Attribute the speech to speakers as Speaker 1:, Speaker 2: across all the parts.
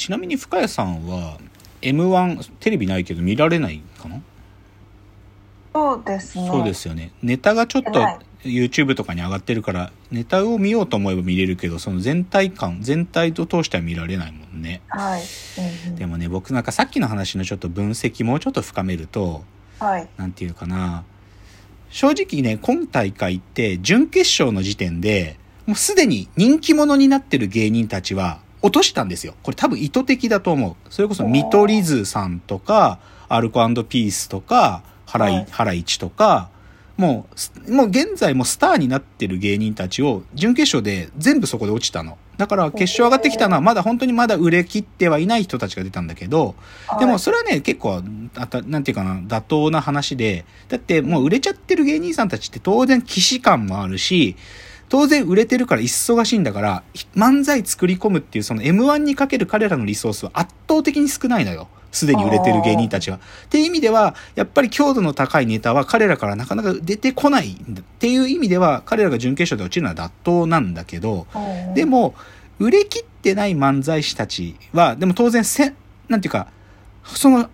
Speaker 1: ちなみに深谷さんは M1 テレビないけど見られないかな？
Speaker 2: そうですね。
Speaker 1: そうですよね。ネタがちょっと
Speaker 2: はい
Speaker 1: YouTube とかに上がってるから、ネタを見ようと思えば見れるけど、その全体感、全体と通しては見られないもんね。
Speaker 2: はい。うんうん
Speaker 1: でもね、僕なんかさっきの話のちょっと分析もうちょっと深めると、
Speaker 2: はい。
Speaker 1: なんていうかな、正直ね、今大会って準決勝の時点で、もうすでに人気者になってる芸人たちは落としたんですよ。これ多分意図的だと思う。それこそ見取り図さんとか、アルコピースとか、ハライ、
Speaker 2: はい
Speaker 1: ハライチとか、もうす、もう現在もうスターになってる芸人たちを準決勝で全部そこで落ちたの。だから決勝上がってきたのはまだ本当にまだ売れ切ってはいない人たちが出たんだけど、でもそれはね、結構、あた、なんていうかな、妥当な話で、だってもう売れちゃってる芸人さんたちって当然既視感もあるし、当然売れてるから忙しいんだから、漫才作り込むっていうその M1 にかける彼らのリソースは圧倒的に少ないのよ。すでに売れてる芸人たちは。っていう意味では、やっぱり強度の高いネタは彼らからなかなか出てこないっていう意味では、彼らが準決勝で落ちるのは妥当なんだけど、
Speaker 2: うん
Speaker 1: でも、売れ切ってない漫才師たちは、でも当然せ、なんていうか、その、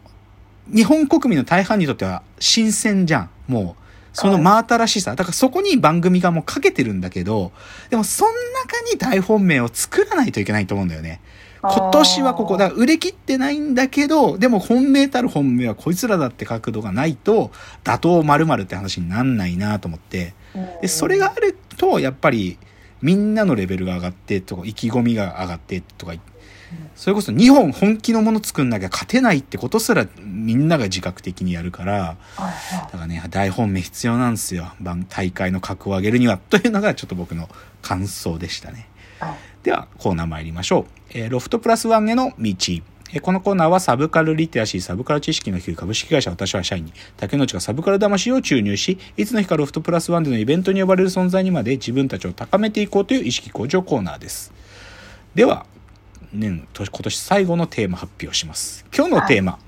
Speaker 1: 日本国民の大半にとっては新鮮じゃん。もう、その真新しさ。だからそこに番組がもうかけてるんだけど、でもその中に大本命を作らないといけないと思うんだよね。今年はここ、だから売れ切ってないんだけど、でも本命たる本命はこいつらだって角度がないと、打倒〇〇って話になんないなと思って。で、それがあると、やっぱり、みんなのレベルが上がってとか、意気込みが上がってとか、それこそ日本本気のもの作んなきゃ勝てないってことすらみんなが自覚的にやるから、だからね、大本命必要なんですよ。番大会の格を上げるには。というのがちょっと僕の感想でしたね。では、コーナー参りましょう。えーロフトプラスワンへの道。えーこのコーナーはサブカルリテラシー、サブカル知識の低い株式会社私は社員に、竹之内がサブカル魂を注入し、いつの日かロフトプラスワンでのイベントに呼ばれる存在にまで自分たちを高めていこうという意識向上コーナーです。では、年、今年最後のテーマ発表します。今日のテーマ。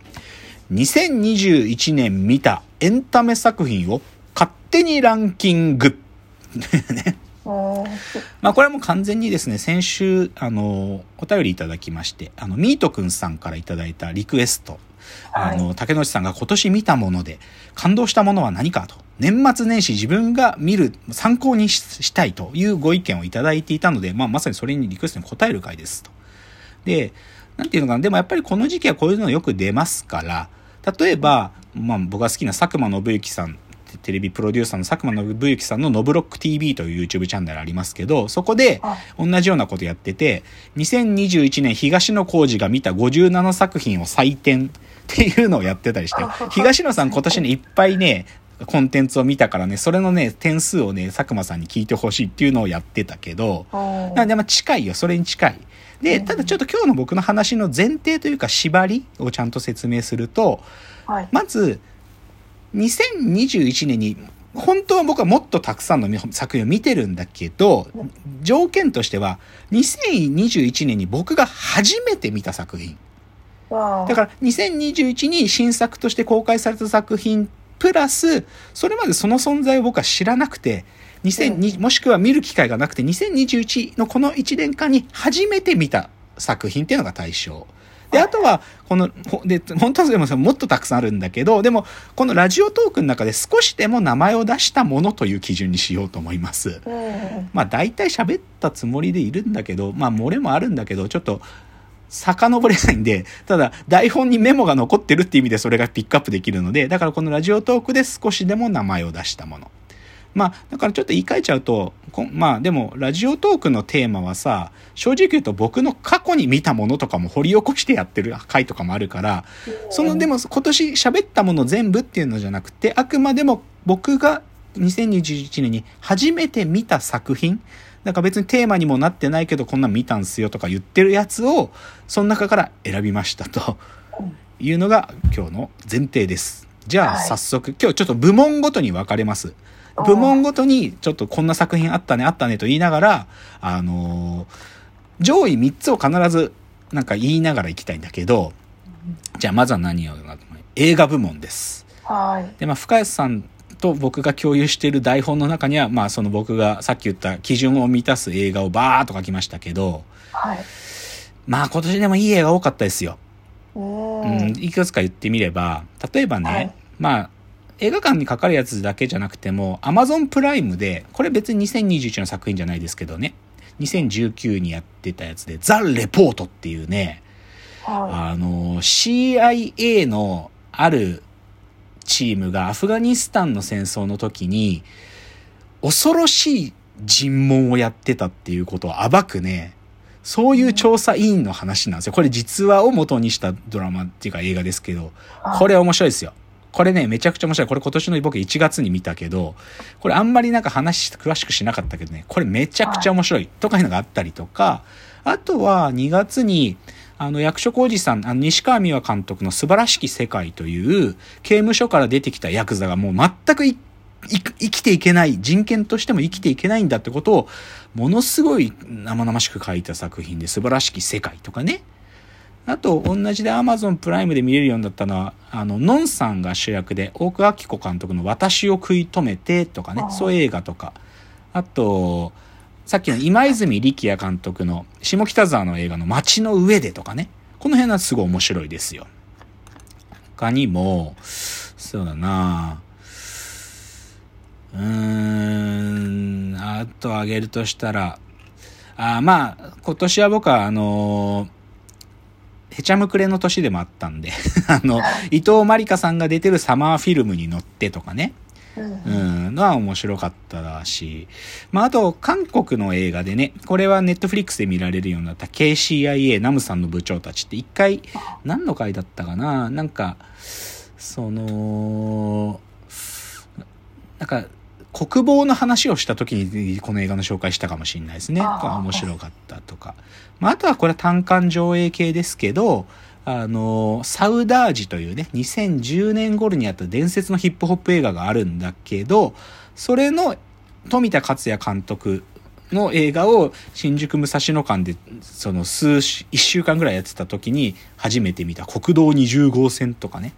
Speaker 1: 2021年見たエンタメ作品を勝手にランキング。
Speaker 2: うん
Speaker 1: まあこれはもう完全にですね、先週、あの、お便りいただきまして、あの、ミートくんさんからいただいたリクエスト。あの、竹之内さんが今年見たもので感動したものは何かと。年末年始自分が見る、参考にししたいというご意見をいただいていたので、まあまさにそれにリクエストに答える回ですと。で、なんていうのかな、でもやっぱりこの時期はこういうのよく出ますから、例えば、まあ僕が好きな佐久間信之さん、テレビプロデューサーの佐久間信之さんのノブロック TV という YouTube チャンネルありますけど、そこで
Speaker 2: はい
Speaker 1: 同じようなことやってて、2021年東野幸治が見た57作品を採点 っていうのをやってたりして、東野さん今年ね、いっぱいね、コンテンツを見たからね、それのね、点数をね、佐久間さんに聞いてほしいっていうのをやってたけど、
Speaker 2: うん
Speaker 1: なんでまあ近いよ、それに近い。で、ただちょっと今日の僕の話の前提というか縛りをちゃんと説明すると、
Speaker 2: はい。
Speaker 1: まず、2021年に、本当は僕はもっとたくさんの作品を見てるんだけど、条件としては、2021年に僕が初めて見た作品。だから2021に新作として公開された作品プラス、それまでその存在を僕は知らなくて、2002もしくは見る機会がなくて、2021のこの1年間に初めて見た作品っていうのが対象。で、あとは、この、ほで、本当はでももっとたくさんあるんだけど、でも、このラジオトークの中で少しでも名前を出したものという基準にしようと思います。
Speaker 2: うん
Speaker 1: まあ大体喋ったつもりでいるんだけど、まあ漏れもあるんだけど、ちょっと遡れないんで、ただ台本にメモが残ってるっていう意味でそれがピックアップできるので、だからこのラジオトークで少しでも名前を出したもの。まあ、だからちょっと言い換えちゃうと、まあでも、ラジオトークのテーマはさ、正直言うと僕の過去に見たものとかも掘り起こしてやってる回とかもあるから、そのでも今年喋ったもの全部っていうのじゃなくて、あくまでも僕が2021年に初めて見た作品、なんか別にテーマにもなってないけどこんなん見たんすよとか言ってるやつを、その中から選びましたというのが今日の前提です。じゃあ
Speaker 2: はい
Speaker 1: 早速、今日ちょっと部門ごとに分かれます。部門ごとにちょっとこんな作品あったねあったねと言いながら、あのー上位3つを必ずなんか言いながら行きたいんだけど、じゃあまずは何を映画部門です。
Speaker 2: はい
Speaker 1: で、まあ、深谷さんと僕が共有している台本の中には、まあ、その僕がさっき言った基準を満たす映画をバーっと書きましたけど、
Speaker 2: はい
Speaker 1: まあ今年でもいい映画多かったですよ。
Speaker 2: う
Speaker 1: うん、
Speaker 2: ん。
Speaker 1: いくつか言ってみれば、例えばね、
Speaker 2: はい
Speaker 1: まあ、映画館にかかるやつだけじゃなくても、Amazon プライムで、これ別に2021の作品じゃないですけどね、2019にやってたやつで、ザ・レポートっていうね、
Speaker 2: は
Speaker 1: あの、CIA のあるチームがアフガニスタンの戦争の時に、恐ろしい尋問をやってたっていうことを暴くね、そういう調査委員の話なんですよ。これ実話を元にしたドラマっていうか映画ですけど、
Speaker 2: い。
Speaker 1: これ面白いですよ。これね、めちゃくちゃ面白い。これ今年の僕1月に見たけど、これあんまりなんか話詳しくしなかったけどね、これめちゃくちゃ面白いとかいうのがあったりとか、あとは2月に、あの、役所広司さん、あの、西川美和監督の素晴らしき世界という、刑務所から出てきたヤクザがもう全く生きていけない、人権としても生きていけないんだってことを、ものすごい生々しく書いた作品で、素晴らしき世界とかね。あと、同じで Amazon プライムで見れるようになったのは、あの、ノンさんが主役で、大久明子監督の私を食い止めてとかねそういう映画とか。あと、さっきの今泉力也監督の下北沢の映画の街の上でとかね。この辺はすごい面白いですよ。他にも、そうだなうーん、あと挙げるとしたら、あまあ、今年は僕はあのーへちゃむくれの年でもあったんで、あの、伊藤まりかさんが出てるサマーフィルムに乗ってとかね、
Speaker 2: うん
Speaker 1: うん、のは面白かっただし、まあ、あと、韓国の映画でね、これはネットフリックスで見られるようになった KCIA ナムさんの部長たちって一回、何の回だったかな？なんか、その、なんか、国防の話をした時にこの映画の紹介したかもしれないですね。面白かったとか。まあ、あとはこれは単館上映系ですけど、あの、サウダージというね、2010年頃にあった伝説のヒップホップ映画があるんだけど、それの富田克也監督の映画を新宿武蔵野間でその数し、一週間ぐらいやってた時に初めて見た国道20号線とかね。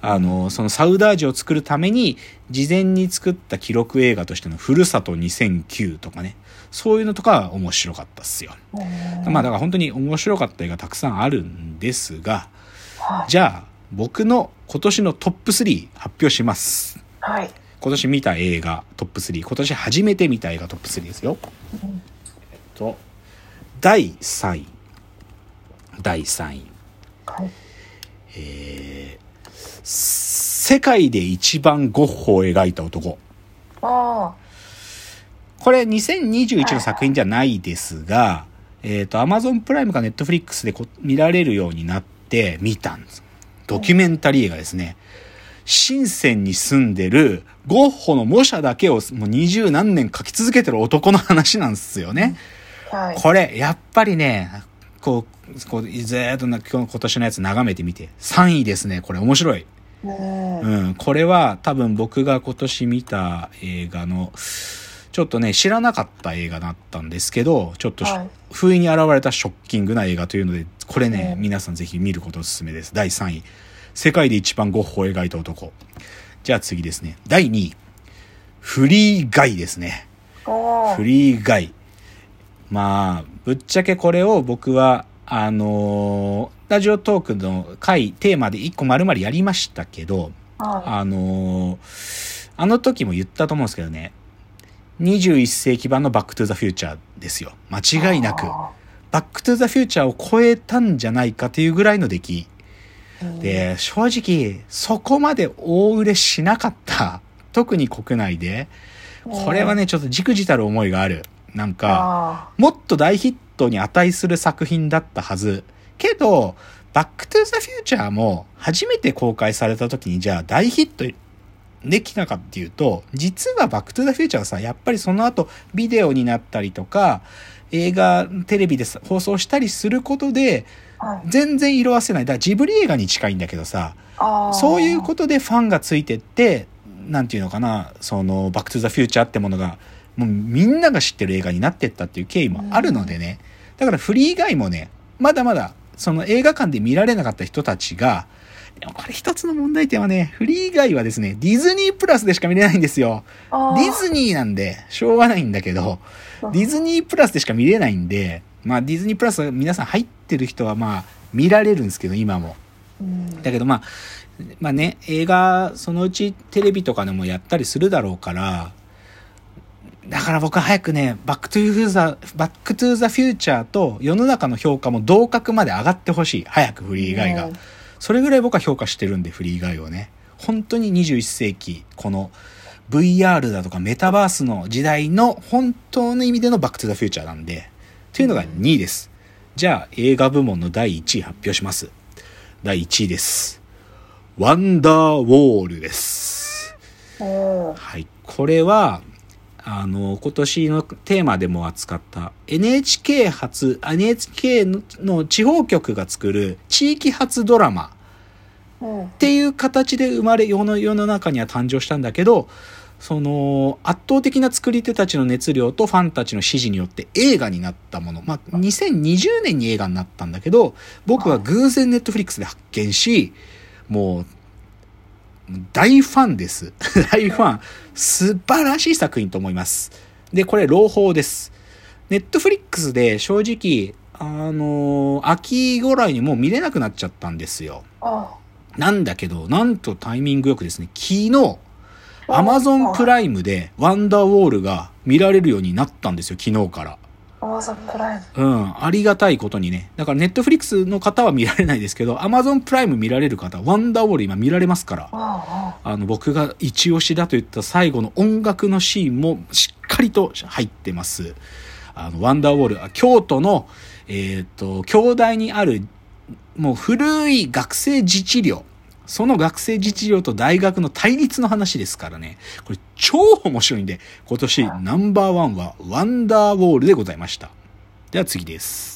Speaker 1: あの、そのサウダージを作るために事前に作った記録映画としてのふるさと2009とかね。そういうのとかは面白かったっすよ。
Speaker 2: うん
Speaker 1: まあだから本当に面白かった映画たくさんあるんですが、
Speaker 2: はい。
Speaker 1: じゃあ僕の今年のトップ3発表します。
Speaker 2: はい。
Speaker 1: 今年見た映画トップ3。今年初めて見た映画トップ3ですよ。
Speaker 2: うん
Speaker 1: と、第3位。第3位。
Speaker 2: はい。
Speaker 1: えー世界で一番ゴッホを描いた男。
Speaker 2: あ
Speaker 1: これ2021の作品じゃないですが、えっ、と、Amazon プライムか Netflix でこ見られるようになって見たんです。ドキュメンタリー映画ですね。深センに住んでるゴッホの模写だけをもう二十何年描き続けてる男の話なんですよね。
Speaker 2: あ。はい。
Speaker 1: これ、やっぱりね、こう、こうずーっと今年のやつ眺めてみて、3位ですね。これ面白い。
Speaker 2: うん。
Speaker 1: うん、これは多分僕が今年見た映画の、ちょっとね、知らなかった映画だったんですけど、ちょっとし、
Speaker 2: はい
Speaker 1: 不意に現れたショッキングな映画というので、これね、
Speaker 2: うん
Speaker 1: 皆さんぜひ見ることおすすめです。第3位。世界で一番ゴッホを描いた男。じゃあ次ですね。第2位。フリーガイですね。フリーガイ。まあ、ぶっちゃけこれを僕は、あのーラジオトークの回、テーマで一個丸々やりましたけど、
Speaker 2: は
Speaker 1: あのーあの時も言ったと思うんですけどね、21世紀版のバックトゥザフューチャーですよ。間違いなく。
Speaker 2: あ
Speaker 1: バックトゥザフューチャーを超えたんじゃないかというぐらいの出来。で、正直、そこまで大売れしなかった。特に国内で。これはね、ちょっとじくじたる思いがある。なんか、
Speaker 2: あ
Speaker 1: もっと大ヒットに値する作品だったはず。けど、バックトゥザフューチャーも初めて公開された時にじゃあ大ヒットできたかっていうと、実はバックトゥザフューチャーはさ、やっぱりその後ビデオになったりとか、映画、テレビでさ放送したりすることで。全然色褪せない。だからジブリ映画に近いんだけどさ、そういうことでファンがついてって、なんていうのかな、その、バックトゥザフューチャーってものが、もうみんなが知ってる映画になってったっていう経緯もあるのでね。だからフリー以外もね、まだまだ、その映画館で見られなかった人たちが、でもこれ一つの問題点はね、フリー以外はですね、ディズニープラスでしか見れないんですよ。ディズニーなんで、しょうがないんだけど、ディズニープラスでしか見れないんで、まあディズニープラス皆さん入ってる人はまあ見られるんですけど、今も。
Speaker 2: うん
Speaker 1: だけどまあ、まあね、映画、そのうちテレビとかでもやったりするだろうから、だから僕は早くね、バックトゥーザ、バックトゥーザフューチャーと世の中の評価も同格まで上がってほしい。早くフリーガイが。
Speaker 2: うん
Speaker 1: それぐらい僕は評価してるんで、フリーガイをね。本当に21世紀、この VR だとかメタバースの時代の本当の意味でのバックトゥザフューチャーなんで、というのが2位です。じゃあ映画部門の第1位発表します。第1位です。ワンダーウォールです。はい。これは、あの、今年のテーマでも扱った NHK 発、NHK の地方局が作る地域発ドラマ
Speaker 2: うん。
Speaker 1: っていう形で生まれ世の世の中には誕生したんだけどその圧倒的な作り手たちの熱量とファンたちの支持によって映画になったもの。まあ2020年に映画になったんだけど僕は偶然ネットフリックスで発見しもう大ファンです。大ファン。素晴らしい作品と思います。でこれ朗報です。ネットフリックスで正直あの秋ぐらいにもう見れなくなっちゃったんですよ。
Speaker 2: あ
Speaker 1: なんだけど、なんとタイミングよくですね、昨日、アマゾンプライムでワンダーウォールが見られるようになったんですよ、昨日から。
Speaker 2: アマゾンプライム
Speaker 1: うん、ありがたいことにね。だからネットフリックスの方は見られないですけど、アマゾンプライム見られる方、ワンダーウォール今見られますから。
Speaker 2: あ
Speaker 1: あの、僕が一押しだと言った最後の音楽のシーンもしっかりと入ってます。あの、ワンダーウォール、あ京都の、えっ、と、京大にある、もう古い学生自治寮。その学生自治寮と大学の対立の話ですからね。これ超面白いんで、今年ナンバーワンはワンダーウォールでございました。では次です。